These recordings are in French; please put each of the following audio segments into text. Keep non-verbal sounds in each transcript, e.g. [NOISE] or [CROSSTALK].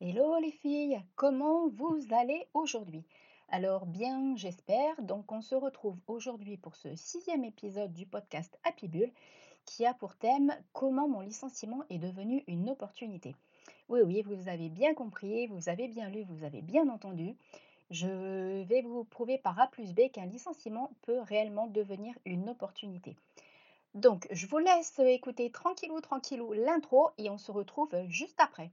Hello les filles, comment vous allez aujourd'hui? Alors bien, j'espère. Donc on se retrouve aujourd'hui pour ce sixième épisode du podcast Happy Bull qui a pour thème Comment mon licenciement est devenu une opportunité. Oui, oui, vous avez bien compris, vous avez bien lu, vous avez bien entendu. Je vais vous prouver par A plus B qu'un licenciement peut réellement devenir une opportunité. Donc, je vous laisse écouter tranquillou, tranquillou l'intro et on se retrouve juste après.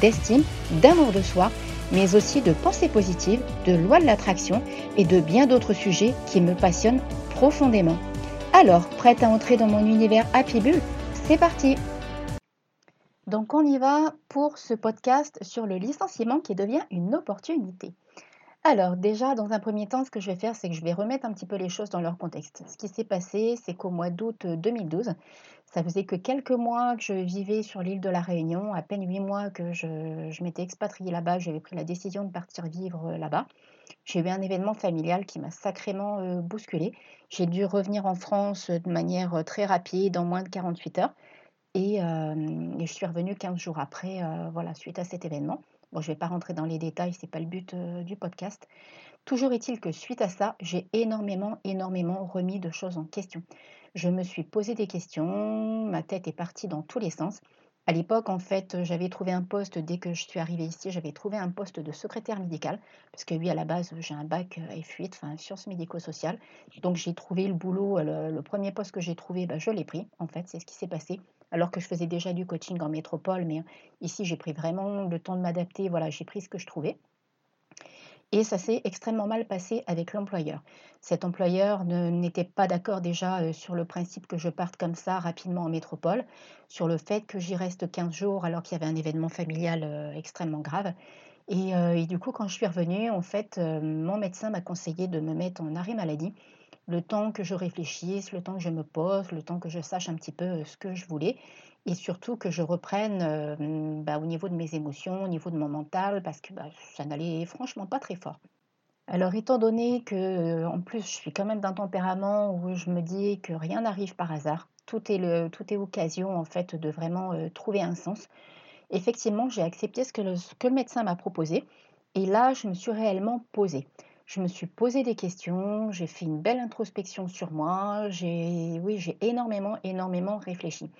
d'estime, d'amour de soi, mais aussi de pensée positive, de loi de l'attraction et de bien d'autres sujets qui me passionnent profondément. Alors, prête à entrer dans mon univers Happy Bull C'est parti Donc on y va pour ce podcast sur le licenciement qui devient une opportunité. Alors déjà, dans un premier temps, ce que je vais faire, c'est que je vais remettre un petit peu les choses dans leur contexte. Ce qui s'est passé, c'est qu'au mois d'août 2012, ça faisait que quelques mois que je vivais sur l'île de la Réunion, à peine huit mois que je, je m'étais expatriée là-bas, j'avais pris la décision de partir vivre là-bas. J'ai eu un événement familial qui m'a sacrément euh, bousculée. J'ai dû revenir en France de manière euh, très rapide, en moins de 48 heures. Et, euh, et je suis revenue 15 jours après, voilà, suite à cet événement. Bon, je ne vais pas rentrer dans les détails, ce n'est pas le but du podcast. Toujours est-il que suite à ça, j'ai énormément, énormément remis de choses en question. Je me suis posé des questions, ma tête est partie dans tous les sens. À l'époque, en fait, j'avais trouvé un poste, dès que je suis arrivée ici, j'avais trouvé un poste de secrétaire médical, parce que oui, à la base, j'ai un bac F8, enfin, sciences médico-sociales. Donc, j'ai trouvé le boulot, le, premier poste que j'ai trouvé, bah, je l'ai pris, en fait, c'est ce qui s'est passé. Alors que je faisais déjà du coaching en métropole, mais ici, j'ai pris vraiment le temps de m'adapter, voilà, j'ai pris ce que je trouvais. Et ça s'est extrêmement mal passé avec l'employeur. Cet employeur n'était pas d'accord déjà euh, sur le principe que je parte comme ça rapidement en métropole, sur le fait que j'y reste 15 jours alors qu'il y avait un événement familial euh, extrêmement grave. Euh, et, du coup, quand je suis revenue, en fait, mon médecin m'a conseillé de me mettre en arrêt maladie le temps que je réfléchisse, le temps que je me pose, le temps que je sache un petit peu ce que je voulais et surtout que je reprenne bah, au niveau de mes émotions, au niveau de mon mental, parce que bah, ça n'allait franchement pas très fort. Alors étant donné que en plus je suis quand même d'un tempérament où je me dis que rien n'arrive par hasard, tout est, tout est occasion en fait de vraiment trouver un sens, effectivement j'ai accepté ce que, le, ce que le médecin m'a proposé et là je me suis réellement posée. Je me suis posé des questions, j'ai fait une belle introspection sur moi, j'ai oui, j'ai énormément énormément réfléchi.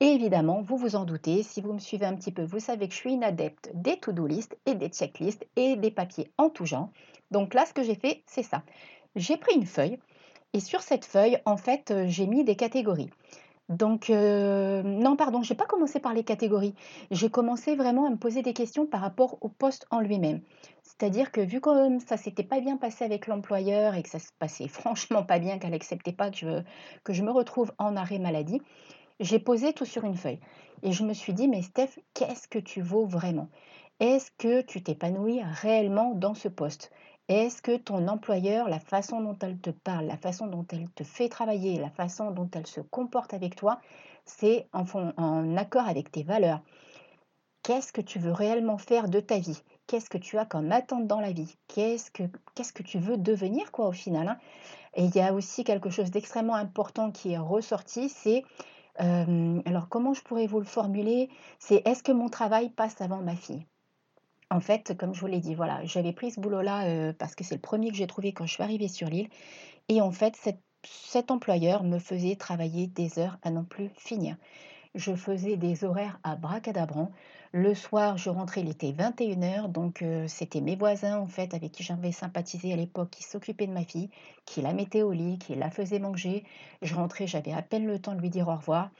Et évidemment, vous vous en doutez, si vous me suivez un petit peu, vous savez que je suis une adepte des to-do list et des checklists et des papiers en tout genre. Donc là, ce que j'ai fait, c'est ça. J'ai pris une feuille et sur cette feuille, en fait, euh, j'ai mis des catégories. Donc, euh, non, pardon, je n'ai pas commencé par les catégories. J'ai commencé vraiment à me poser des questions par rapport au poste en lui-même. C'est-à-dire que vu que ça s'était pas bien passé avec l'employeur et que ça se passait [LAUGHS] franchement pas bien, qu'elle n'acceptait pas que que je me retrouve en arrêt maladie, j'ai posé tout sur une feuille. Et je me suis dit, mais Steph, qu'est-ce que tu vaux vraiment? Est-ce que tu t'épanouis réellement dans ce poste? Est-ce que ton employeur, la façon dont elle te parle, la façon dont elle te fait travailler, la façon dont elle se comporte avec toi, c'est en, en accord avec tes valeurs? Qu'est-ce que tu veux réellement faire de ta vie? Qu'est-ce que tu as comme attente dans la vie? Qu'est-ce que, qu'est-ce que tu veux devenir quoi au final hein? Et il y a aussi quelque chose d'extrêmement important qui est ressorti, c'est alors comment je pourrais vous le formuler? C'est est-ce que mon travail passe avant ma fille? En fait, comme je vous l'ai dit, voilà, j'avais pris ce boulot-là, parce que c'est le premier que j'ai trouvé quand je suis arrivée sur l'île et en fait, cet employeur me faisait travailler des heures à non plus finir. Je faisais des horaires à bracadabrant. Le soir, je rentrais, il était 21h, donc euh, c'était mes voisins en fait avec qui j'avais sympathisé à l'époque qui s'occupaient de ma fille, qui la mettaient au lit, qui la faisaient manger. Je rentrais, j'avais à peine le temps de lui dire au revoir.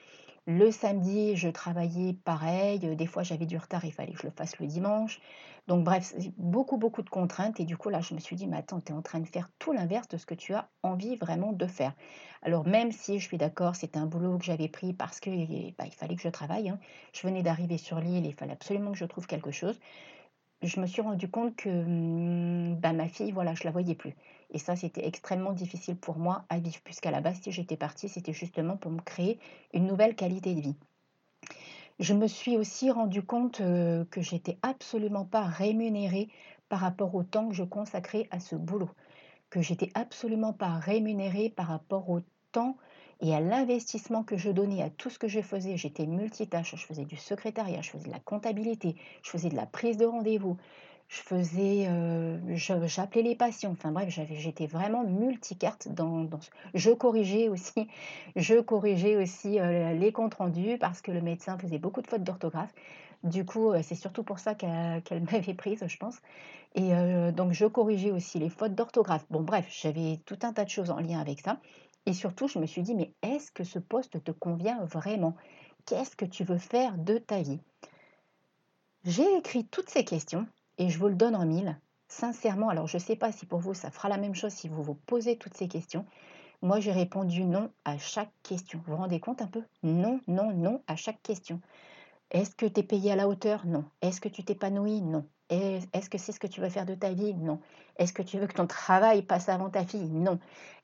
Le samedi, je travaillais pareil. Des fois, j'avais du retard, il fallait que je le fasse le dimanche. Donc, bref, beaucoup, beaucoup de contraintes. Et du coup, là, je me suis dit, mais attends, tu es en train de faire tout l'inverse de ce que tu as envie vraiment de faire. Alors, même si je suis d'accord, c'était un boulot que j'avais pris parce qu'il bah, il fallait que je travaille. hein. Je venais d'arriver sur l'île il fallait absolument que je trouve quelque chose. Je me suis rendu compte que hum, bah, ma fille, voilà, je la voyais plus. Et ça, c'était extrêmement difficile pour moi à vivre, puisqu'à la base, si j'étais partie, c'était justement pour me créer une nouvelle qualité de vie. Je me suis aussi rendu compte euh, que j'étais absolument pas rémunérée par rapport au temps que je consacrais à ce boulot, que j'étais absolument pas rémunérée par rapport au temps et à l'investissement que je donnais à tout ce que je faisais. J'étais multitâche, je faisais du secrétariat, je faisais de la comptabilité, je faisais de la prise de rendez-vous, je faisais, euh, j'appelais les patients. Enfin bref, j'étais vraiment multicarte Je corrigeais aussi, je corrigeais aussi euh, les comptes rendus parce que le médecin faisait beaucoup de fautes d'orthographe. Du coup, euh, c'est surtout pour ça qu'elle [LAUGHS] m'avait prise, je pense. Et donc, je corrigeais aussi les fautes d'orthographe. Bon, bref, j'avais tout un tas de choses en lien avec ça. Et surtout, je me suis dit, mais est-ce que ce poste te convient vraiment? Qu'est-ce que tu veux faire de ta vie? J'ai écrit toutes ces questions et je vous le donne en mille. Sincèrement, alors je ne sais pas si pour vous ça fera la même chose si vous vous posez toutes ces questions. Moi, j'ai répondu non à chaque question. Vous vous rendez compte un peu? Non, non, non à chaque question. Est-ce que tu es payé à la hauteur? Non. Est-ce que tu t'épanouis? Non. Est- Est-ce que c'est ce que tu veux faire de ta vie? Non. Est-ce que tu veux que ton travail passe avant ta fille? Non.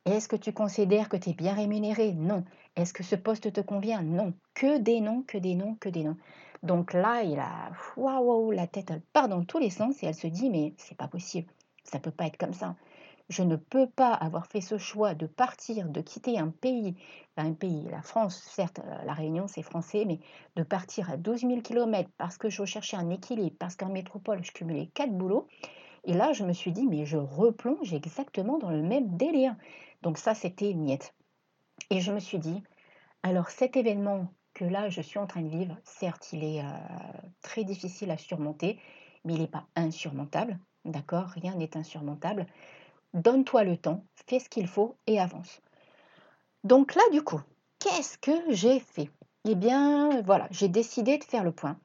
Est-ce que tu considères que tu es bien rémunéré? Non. Est-ce que ce poste te convient? Non. Que des noms, que des noms, que des noms. Donc là, il a waouh, la tête elle part dans tous les sens et elle se dit mais c'est pas possible. Ça peut pas être comme ça. Je ne peux pas avoir fait ce choix de partir, de quitter un pays, un pays, la France, certes, la Réunion c'est français, mais de partir à 12 000 km parce que je recherchais un équilibre, parce qu'en métropole je cumulais quatre boulots. Et là, je me suis dit, mais je replonge exactement dans le même délire. Donc ça, c'était niette. Et je me suis dit, alors cet événement que là, je suis en train de vivre, certes, il est euh, très difficile à surmonter, mais il n'est pas insurmontable. D'accord? Rien n'est insurmontable. Donne-toi le temps, fais ce qu'il faut et avance. Donc là, du coup, qu'est-ce que j'ai fait? Eh bien, voilà, j'ai décidé de faire le point.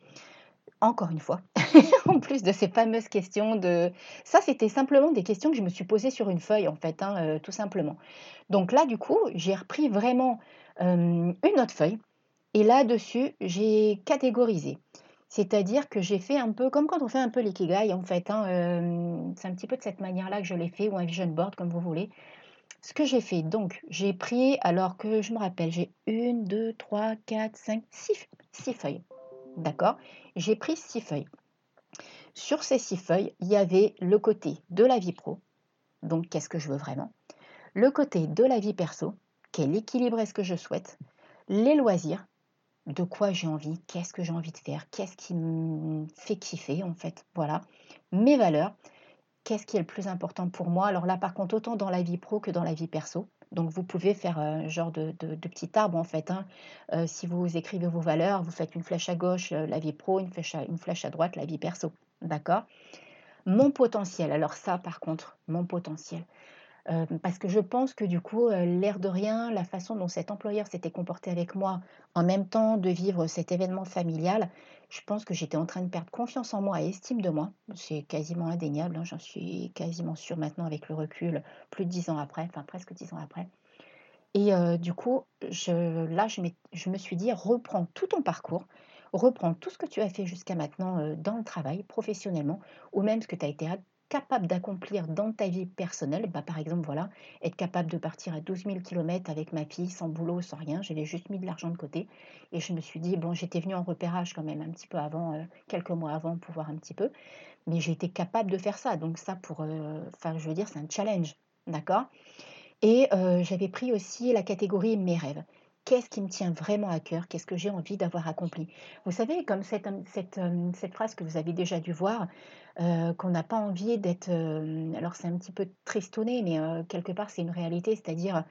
Encore une fois, [LAUGHS] en plus de ces fameuses questions de... Ça, c'était simplement des questions que je me suis posées sur une feuille, en fait, hein, euh, tout simplement. Donc là, du coup, j'ai repris vraiment euh, une autre feuille et là-dessus, j'ai catégorisé. C'est-à-dire que j'ai fait un peu comme quand on fait un peu l'ikigai, en fait. hein, euh, c'est un petit peu de cette manière-là que je l'ai fait, ou un vision board, comme vous voulez. Ce que j'ai fait, donc, j'ai pris, alors que je me rappelle, j'ai une, deux, trois, quatre, cinq, six, six feuilles. D'accord? J'ai pris six feuilles. Sur ces six feuilles, il y avait le côté de la vie pro, donc qu'est-ce que je veux vraiment, le côté de la vie perso, quel équilibre est-ce que je souhaite, les loisirs, de quoi j'ai envie, qu'est-ce que j'ai envie de faire, qu'est-ce qui me fait kiffer en fait, voilà, mes valeurs, qu'est-ce qui est le plus important pour moi? Alors là, par contre, autant dans la vie pro que dans la vie perso. Donc vous pouvez faire un genre de, petit arbre en fait. hein. Euh, si vous écrivez vos valeurs, vous faites une flèche à gauche, euh, la vie pro, une flèche une flèche à droite, la vie perso. D'accord? Mon potentiel. Alors ça, par contre, mon potentiel. Parce que je pense que du coup, l'air de rien, la façon dont cet employeur s'était comporté avec moi, en même temps de vivre cet événement familial, je pense que j'étais en train de perdre confiance en moi et estime de moi. C'est quasiment indéniable, hein, j'en suis quasiment sûre maintenant avec le recul, plus de dix ans après, enfin presque dix ans après. Et du coup, je, là, je, je me suis dit, reprends tout ton parcours, reprends tout ce que tu as fait jusqu'à maintenant dans le travail, professionnellement, ou même ce que tu as été capable d'accomplir dans ta vie personnelle. Bah, par exemple, voilà, être capable de partir à 12 000 km avec ma fille, sans boulot, sans rien. J'avais juste mis de l'argent de côté. Et je me suis dit, bon, j'étais venue en repérage quand même un petit peu avant, euh, quelques mois avant, pour voir un petit peu. Mais j'ai été capable de faire ça. Donc ça, pour, euh, enfin, je veux dire, c'est un challenge. D'accord? Et euh, j'avais pris aussi la catégorie mes rêves. Qu'est-ce qui me tient vraiment à cœur Qu'est-ce que j'ai envie d'avoir accompli Vous savez, comme cette, euh, euh, phrase que vous avez déjà dû voir, euh, qu'on n'a pas envie d'être... alors c'est un petit peu tristonné, mais quelque part c'est une réalité, c'est-à-dire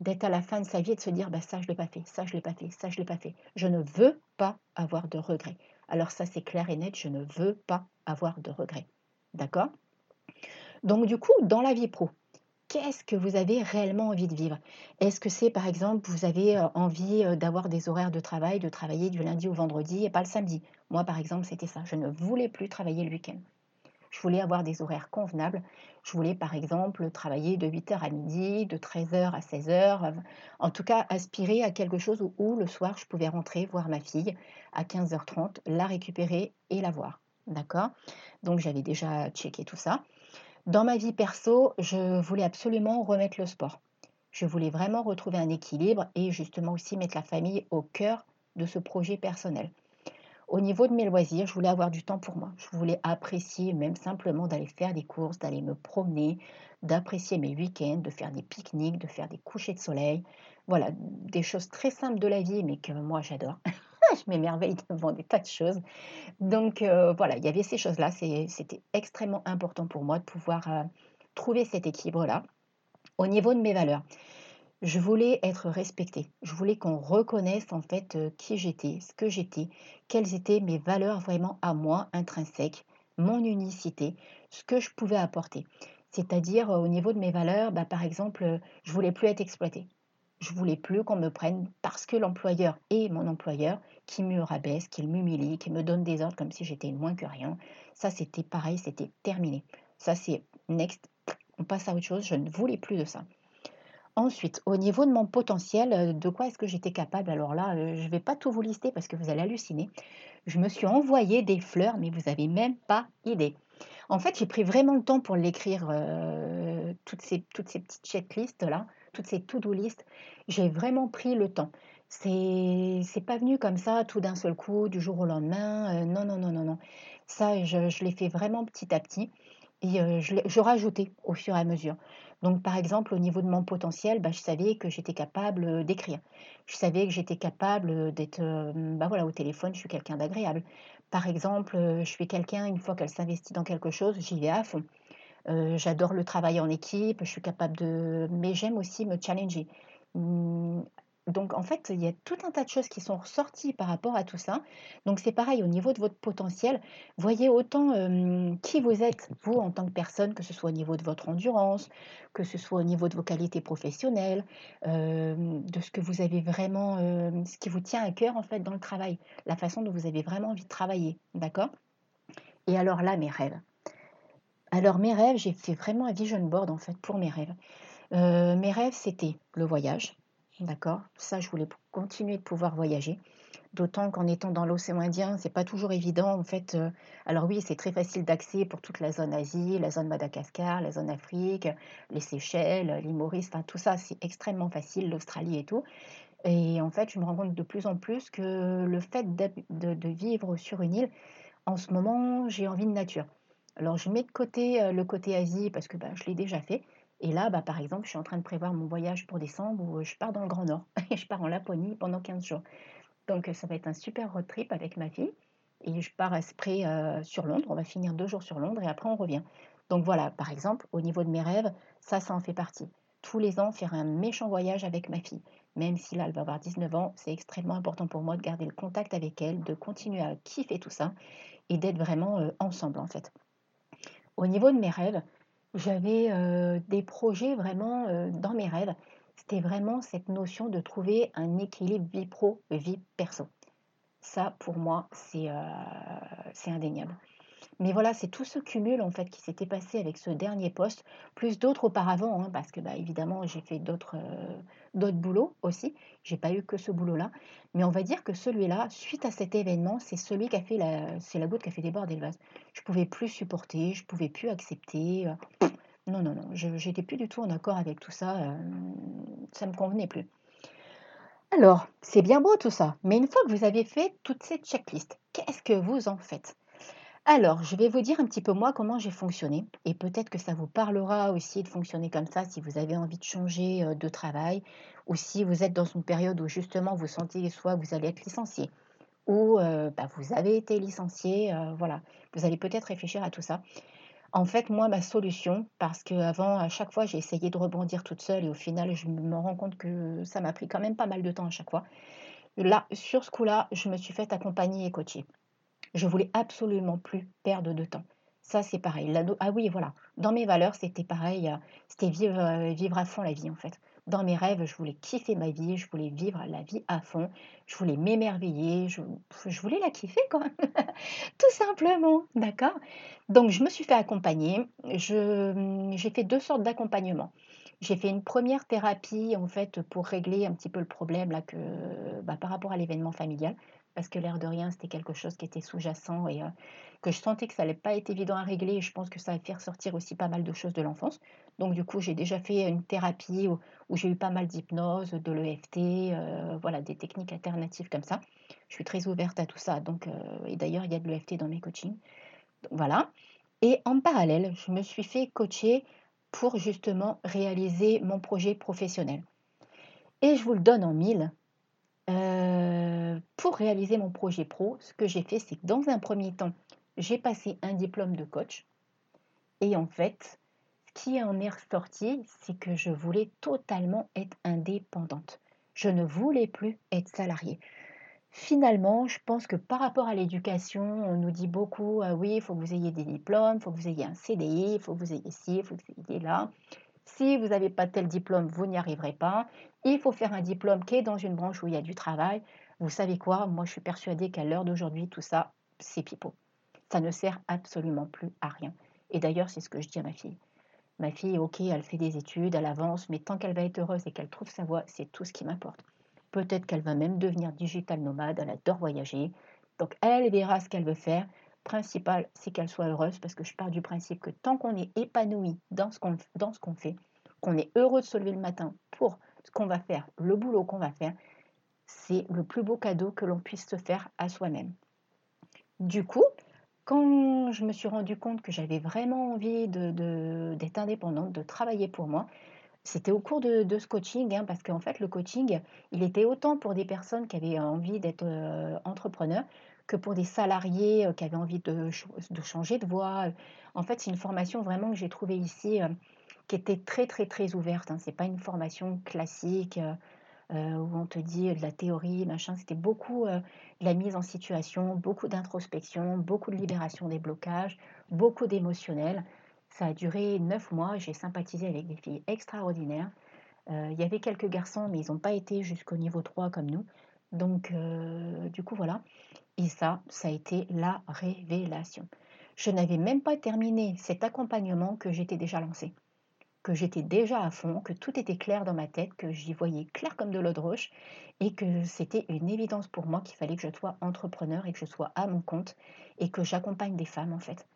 d'être à la fin de sa vie et de se dire, bah, ça je l'ai pas fait, ça je l'ai pas fait, ça je l'ai pas fait. Je ne veux pas avoir de regrets. Alors ça c'est clair et net, je ne veux pas avoir de regrets. D'accord? Donc du coup, dans la vie pro, qu'est-ce que vous avez réellement envie de vivre? Est-ce que c'est par exemple, vous avez euh, envie euh, d'avoir des horaires de travail, de travailler du lundi au vendredi et pas le samedi? Moi par exemple, c'était ça. Je ne voulais plus travailler le week-end. Je voulais avoir des horaires convenables. Je voulais par exemple travailler de 8h à midi, de 13h à 16h. En tout cas, aspirer à quelque chose où, le soir, je pouvais rentrer voir ma fille à 15h30, la récupérer et la voir. D'accord? Donc j'avais déjà checké tout ça. Dans ma vie perso, je voulais absolument remettre le sport. Je voulais vraiment retrouver un équilibre et justement aussi mettre la famille au cœur de ce projet personnel. Au niveau de mes loisirs, je voulais avoir du temps pour moi. Je voulais apprécier même simplement d'aller faire des courses, d'aller me promener, d'apprécier mes week-ends, de faire des pique-niques, de faire des couchers de soleil. Voilà, des choses très simples de la vie, mais que moi j'adore. [LAUGHS] je m'émerveille devant des tas de choses. Donc euh, voilà, il y avait ces choses-là. C'était extrêmement important pour moi de pouvoir euh, trouver cet équilibre-là. Au niveau de mes valeurs, je voulais être respectée. Je voulais qu'on reconnaisse en fait euh, qui j'étais, ce que j'étais, quelles étaient mes valeurs vraiment à moi, intrinsèques, mon unicité, ce que je pouvais apporter. C'est-à-dire au niveau de mes valeurs, bah, par exemple, je voulais plus être exploitée. Je voulais plus qu'on me prenne parce que l'employeur est mon employeur, qui me rabaisse, qui m'humilie, qui me donne des ordres comme si j'étais moins que rien. Ça, c'était pareil, c'était terminé. Ça, c'est next. On passe à autre chose. Je ne voulais plus de ça. Ensuite, au niveau de mon potentiel, euh, de quoi est-ce que j'étais capable? Alors là, euh, je ne vais pas tout vous lister parce que vous allez halluciner. Je me suis envoyé des fleurs, mais vous n'avez même pas idée. En fait, j'ai pris vraiment le temps pour l'écrire, euh, toutes, ces, toutes ces petites checklists-là, toutes ces to-do listes. J'ai vraiment pris le temps. C'est, c'est pas venu comme ça, tout d'un seul coup, du jour au lendemain. non, non, non, non, non. Ça, je, je l'ai fait vraiment petit à petit. Et je, je rajoutais au fur et à mesure. Donc, par exemple, au niveau de mon potentiel, bah, je savais que j'étais capable d'écrire. Je savais que j'étais capable d'être, bah voilà, au téléphone, je suis quelqu'un d'agréable. Par exemple, je suis quelqu'un, une fois qu'elle s'investit dans quelque chose, j'y vais à fond. J'adore le travail en équipe, je suis capable de... Mais j'aime aussi me challenger. Mmh, donc en fait, il y a tout un tas de choses qui sont ressorties par rapport à tout ça. Donc c'est pareil au niveau de votre potentiel. Voyez autant qui vous êtes, vous en tant que personne, que ce soit au niveau de votre endurance, que ce soit au niveau de vos qualités professionnelles, de ce que vous avez vraiment, ce qui vous tient à cœur en fait dans le travail, la façon dont vous avez vraiment envie de travailler. D'accord? Et alors là, mes rêves. Alors mes rêves, j'ai fait vraiment un vision board en fait pour mes rêves. mes rêves, c'était le voyage D'accord? Ça, je voulais continuer de pouvoir voyager. D'autant qu'en étant dans l'océan Indien, c'est pas toujours évident. En fait, euh, alors oui, c'est très facile d'accès pour toute la zone Asie, la zone Madagascar, la zone Afrique, les Seychelles, l'île Maurice, enfin tout ça, c'est extrêmement facile, l'Australie et tout. Et en fait, je me rends compte de plus en plus que le fait de, vivre sur une île, en ce moment, j'ai envie de nature. Alors, je mets de côté euh, le côté Asie parce que bah, je l'ai déjà fait. Et là, bah, par exemple, je suis en train de prévoir mon voyage pour décembre où je pars dans le Grand Nord. [LAUGHS] et je pars en Laponie pendant 15 jours. Donc, ça va être un super road trip avec ma fille. Et je pars à Spray euh, sur Londres. On va finir deux jours sur Londres et après on revient. Donc voilà, par exemple, au niveau de mes rêves, ça, ça en fait partie. Tous les ans, faire un méchant voyage avec ma fille. Même si là, elle va avoir 19 ans, c'est extrêmement important pour moi de garder le contact avec elle, de continuer à kiffer tout ça et d'être vraiment euh, ensemble en fait. Au niveau de mes rêves, j'avais des projets vraiment dans mes rêves. C'était vraiment cette notion de trouver un équilibre vie pro, vie perso. Ça, pour moi, c'est indéniable. Mais voilà, c'est tout ce cumul en fait qui s'était passé avec ce dernier poste, plus d'autres auparavant, hein, parce que bah, évidemment j'ai fait d'autres d'autres boulots aussi. J'ai pas eu que ce boulot-là, mais on va dire que celui-là, suite à cet événement, c'est celui qui a fait la, c'est la goutte qui a fait déborder le vase. Je pouvais plus supporter, je pouvais plus accepter. non, non, non, je n'étais plus du tout en accord avec tout ça. Ça ça me convenait plus. Alors, c'est bien beau tout ça, mais une fois que vous avez fait toutes ces checklists, qu'est-ce que vous en faites? Alors, je vais vous dire un petit peu moi comment j'ai fonctionné et peut-être que ça vous parlera aussi de fonctionner comme ça si vous avez envie de changer de travail ou si vous êtes dans une période où justement vous sentez soit vous allez être licencié ou bah, vous avez été licencié, voilà, vous allez peut-être réfléchir à tout ça. En fait, moi, ma solution, parce qu'avant, à chaque fois, j'ai essayé de rebondir toute seule et au final, je me rends compte que ça m'a pris quand même pas mal de temps à chaque fois. Là, sur ce coup-là, je me suis fait accompagner et coacher. Je voulais absolument plus perdre de temps. Ça, c'est pareil. ah oui, voilà. Dans mes valeurs, c'était pareil. C'était vivre, vivre à fond la vie, en fait. Dans mes rêves, je voulais kiffer ma vie, je voulais vivre la vie à fond, je voulais m'émerveiller, je, voulais la kiffer même, [LAUGHS] tout simplement, d'accord? Donc je me suis fait accompagner, j'ai fait deux sortes d'accompagnement. J'ai fait une première thérapie en fait pour régler un petit peu le problème là que bah, par rapport à l'événement familial parce que l'air de rien c'était quelque chose qui était sous-jacent et euh, que je sentais que ça n'allait pas être évident à régler et je pense que ça va faire sortir aussi pas mal de choses de l'enfance. Donc du coup, j'ai déjà fait une thérapie où, j'ai eu pas mal d'hypnose, de l'EFT, euh, voilà, des techniques alternatives comme ça. Je suis très ouverte à tout ça. Donc, euh, et d'ailleurs, il y a de l'EFT dans mes coachings. voilà. Et en parallèle, je me suis fait coacher pour justement réaliser mon projet professionnel. Et je vous le donne en mille. Euh, pour réaliser mon projet pro, ce que j'ai fait, c'est que dans un premier temps, j'ai passé un diplôme de coach. Et en fait, qui en est ressorti, c'est que je voulais totalement être indépendante. Je ne voulais plus être salariée. Finalement, je pense que par rapport à l'éducation, on nous dit beaucoup, ah oui, il faut que vous ayez des diplômes, il faut que vous ayez un CDI, il faut que vous ayez ci, il faut que vous ayez là. Si vous n'avez pas tel diplôme, vous n'y arriverez pas. Il faut faire un diplôme qui est dans une branche où il y a du travail. Vous savez quoi? Moi, je suis persuadée qu'à l'heure d'aujourd'hui, tout ça, c'est pipeau. Ça ne sert absolument plus à rien. Et d'ailleurs, c'est ce que je dis à ma fille. Ma fille, ok, elle fait des études, elle avance, mais tant qu'elle va être heureuse et qu'elle trouve sa voie, c'est tout ce qui m'importe. Peut-être qu'elle va même devenir digital nomade, elle adore voyager. Donc elle verra ce qu'elle veut faire. Principal, c'est qu'elle soit heureuse parce que je pars du principe que tant qu'on est épanoui dans ce qu'on fait, qu'on est heureux de se lever le matin pour ce qu'on va faire, le boulot qu'on va faire, c'est le plus beau cadeau que l'on puisse se faire à soi-même. Du coup, quand je me suis rendu compte que j'avais vraiment envie d'être indépendante, de travailler pour moi, c'était au cours de, ce coaching, hein, parce qu'en fait, le coaching, il était autant pour des personnes qui avaient envie d'être euh, entrepreneurs que pour des salariés euh, qui avaient envie de, changer de voie. En fait, c'est une formation vraiment que j'ai trouvée ici euh, qui était très, très, très ouverte. Hein. Ce n'est pas une formation classique euh, où on te dit de la théorie, machin. C'était beaucoup euh, de la mise en situation, beaucoup d'introspection, beaucoup de libération des blocages, beaucoup d'émotionnel. Ça a duré neuf mois. J'ai sympathisé avec des filles extraordinaires. Euh, il y avait quelques garçons, mais ils n'ont pas été jusqu'au niveau 3 comme nous. Donc, du coup, voilà. Et ça, ça a été la révélation. Je n'avais même pas terminé cet accompagnement que j'étais déjà lancé que j'étais déjà à fond, que tout était clair dans ma tête, que j'y voyais clair comme de l'eau de roche et que c'était une évidence pour moi qu'il fallait que je sois entrepreneur et que je sois à mon compte et que j'accompagne des femmes en fait.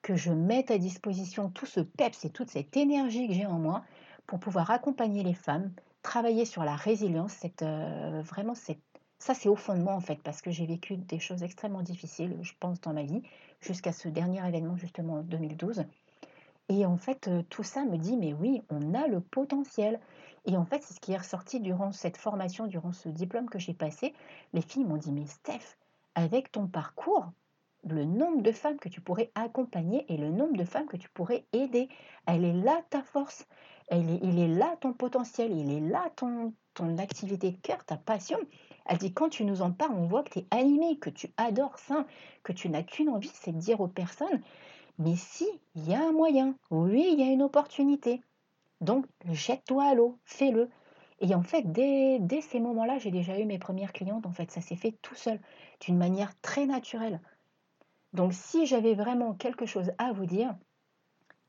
Que je mette à disposition tout ce peps et toute cette énergie que j'ai en moi pour pouvoir accompagner les femmes, travailler sur la résilience, euh, vraiment cette, ça c'est au fond de moi en fait parce que j'ai vécu des choses extrêmement difficiles, je pense, dans ma vie, jusqu'à ce dernier événement justement en 2012. Et en fait, tout ça me dit, mais oui, on a le potentiel. Et en fait, c'est ce qui est ressorti durant cette formation, durant ce diplôme que j'ai passé. Les filles m'ont dit, mais Steph, avec ton parcours, le nombre de femmes que tu pourrais accompagner et le nombre de femmes que tu pourrais aider, elle est là ta force, elle est, il est là ton potentiel, il est là ton, ton activité de cœur, ta passion. Elle dit, quand tu nous en parles, on voit que tu es animé, que tu adores ça, que tu n'as qu'une envie, c'est de dire aux personnes, mais si, il y a un moyen, oui, il y a une opportunité. Donc, jette-toi à l'eau, fais-le. Et en fait, dès, dès ces moments-là, j'ai déjà eu mes premières clientes. En fait, ça s'est fait tout seul, d'une manière très naturelle. Donc, si j'avais vraiment quelque chose à vous dire,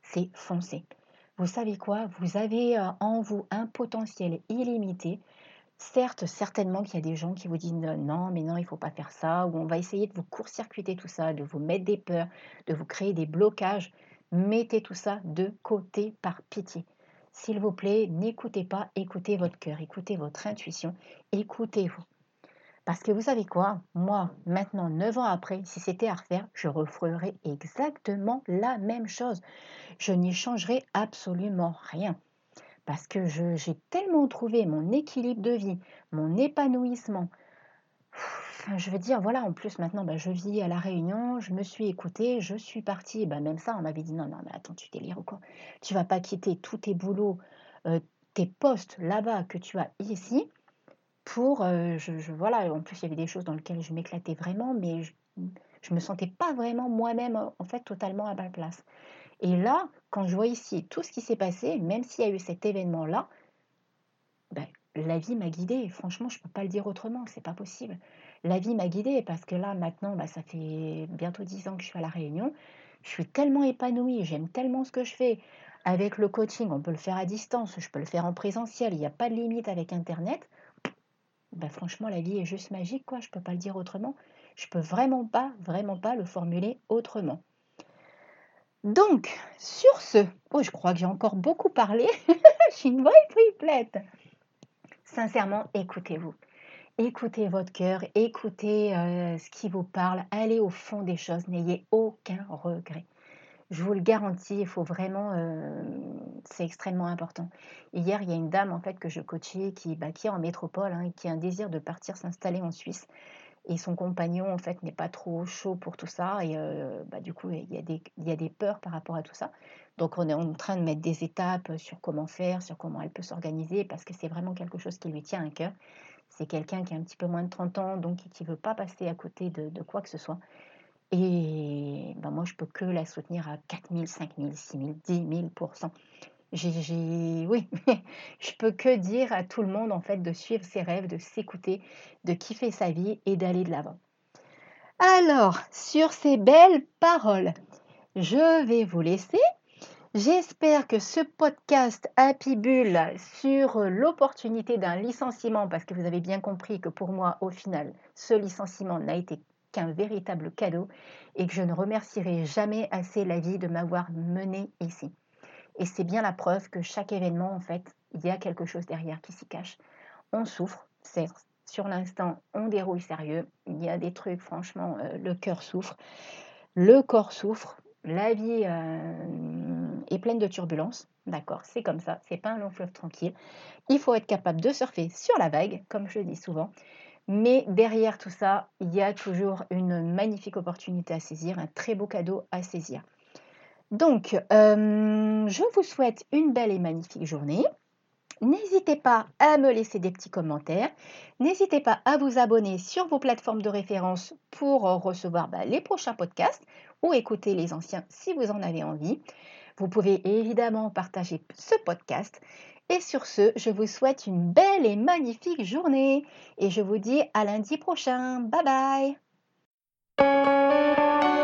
c'est foncer. Vous savez quoi? Vous avez euh, en vous un potentiel illimité. Certes, certainement qu'il y a des gens qui vous disent non, mais non, il ne faut pas faire ça, ou on va essayer de vous court-circuiter tout ça, de vous mettre des peurs, de vous créer des blocages. Mettez tout ça de côté par pitié. S'il vous plaît, n'écoutez pas, écoutez votre cœur, écoutez votre intuition, écoutez-vous. Parce que vous savez quoi? Moi, maintenant, neuf ans après, si c'était à refaire, je referais exactement la même chose. Je n'y changerai absolument rien parce que j'ai tellement trouvé mon équilibre de vie, mon épanouissement. je veux dire, voilà, en plus maintenant, bah, je vis à La Réunion, je me suis écoutée, je suis partie. Bah, même ça, on m'avait dit, non, non, mais attends, tu délires ou quoi? Tu vas pas quitter tous tes boulots, euh, tes postes là-bas que tu as ici pour... Euh, je, voilà, en plus, il y avait des choses dans lesquelles je m'éclatais vraiment, mais je, Je me sentais pas vraiment moi-même, en fait, totalement à ma place. Et là, quand je vois ici tout ce qui s'est passé, même s'il y a eu cet événement-là, ben, la vie m'a guidée. Franchement, je ne peux pas le dire autrement, c'est pas possible. La vie m'a guidée parce que là, maintenant, ben, ça fait bientôt dix ans que je suis à La Réunion. Je suis tellement épanouie, j'aime tellement ce que je fais. Avec le coaching, on peut le faire à distance, je peux le faire en présentiel, il n'y a pas de limite avec Internet. Ben, franchement, la vie est juste magique, quoi. Je ne peux pas le dire autrement. Je peux vraiment pas, vraiment pas le formuler autrement. Donc, sur ce, oh, je crois que j'ai encore beaucoup parlé. [LAUGHS] je suis une vraie triplette. Sincèrement, écoutez-vous. Écoutez votre cœur, écoutez euh, ce qui vous parle, allez au fond des choses, n'ayez aucun regret. Je vous le garantis, il faut vraiment, euh, c'est extrêmement important. Hier, il y a une dame en fait que je coachais qui, bah, est en métropole, hein, qui a un désir de partir s'installer en Suisse et son compagnon en fait n'est pas trop chaud pour tout ça et euh, bah, du coup il y, a des, il y a des peurs par rapport à tout ça. Donc on est en train de mettre des étapes sur comment faire, sur comment elle peut s'organiser parce que c'est vraiment quelque chose qui lui tient à cœur. C'est quelqu'un qui a un petit peu moins de 30 ans donc qui ne veut pas passer à côté de, de quoi que ce soit. Et bah, moi je peux que la soutenir à 4 000, 5 000, 6 000, 10 000 oui, [LAUGHS] je peux que dire à tout le monde en fait de suivre ses rêves, de s'écouter, de kiffer sa vie et d'aller de l'avant. Alors, sur ces belles paroles, je vais vous laisser. J'espère que ce podcast Happy Bull sur l'opportunité d'un licenciement, parce que vous avez bien compris que pour moi, au final, ce licenciement n'a été qu'un véritable cadeau et que je ne remercierai jamais assez la vie de m'avoir mené ici. Et c'est bien la preuve que chaque événement, en fait, il y a quelque chose derrière qui s'y cache. On souffre, c'est sur l'instant, on déroule sérieux. Il y a des trucs, franchement, euh, le cœur souffre, le corps souffre, la vie euh, est pleine de turbulences. D'accord, c'est comme ça, c'est pas un long fleuve tranquille. Il faut être capable de surfer sur la vague, comme je le dis souvent. Mais derrière tout ça, il y a toujours une magnifique opportunité à saisir, un très beau cadeau à saisir. Donc, euh, je vous souhaite une belle et magnifique journée. N'hésitez pas à me laisser des petits commentaires. N'hésitez pas à vous abonner sur vos plateformes de référence pour recevoir bah, les prochains podcasts ou écouter les anciens si vous en avez envie. Vous pouvez évidemment partager ce podcast. Et sur ce, je vous souhaite une belle et magnifique journée. Et je vous dis à lundi prochain. Bye bye